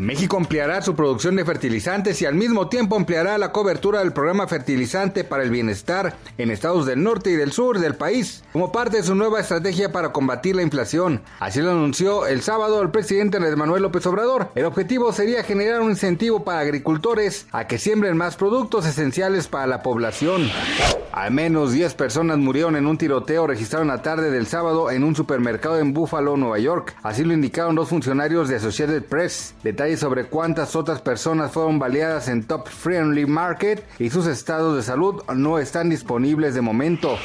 México ampliará su producción de fertilizantes y al mismo tiempo ampliará la cobertura del programa fertilizante para el bienestar en estados del norte y del sur del país, como parte de su nueva estrategia para combatir la inflación. Así lo anunció el sábado el presidente Andrés Manuel López Obrador. El objetivo sería generar un incentivo para agricultores a que siembren más productos esenciales para la población. Al menos 10 personas murieron en un tiroteo registrado en la tarde del sábado en un supermercado en Buffalo, Nueva York. Así lo indicaron dos funcionarios de Associated Press. Detalles sobre cuántas otras personas fueron baleadas en Top Friendly Market y sus estados de salud no están disponibles de momento.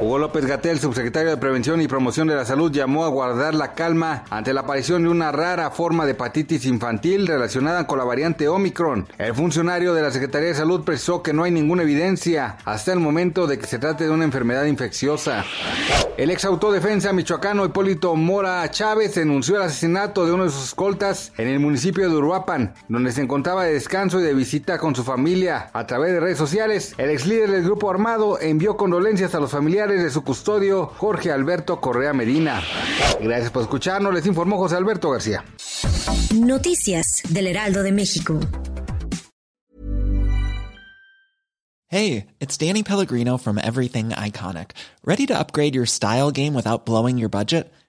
Hugo López Gatel, subsecretario de Prevención y Promoción de la Salud, llamó a guardar la calma ante la aparición de una rara forma de hepatitis infantil relacionada con la variante Omicron. El funcionario de la Secretaría de Salud precisó que no hay ninguna evidencia hasta el momento de que se trate de una enfermedad infecciosa. El ex autodefensa michoacano Hipólito Mora Chávez denunció el asesinato de uno de sus escoltas en el municipio de Uruapan, donde se encontraba de descanso y de visita con su familia. A través de redes sociales, el ex líder del grupo armado envió condolencias a los familiares de su custodio, Jorge Alberto Correa Medina. Gracias por escucharnos, les informó José Alberto García. Noticias del Heraldo de México. Hey, it's Danny Pellegrino from Everything Iconic. Ready to upgrade your style game without blowing your budget?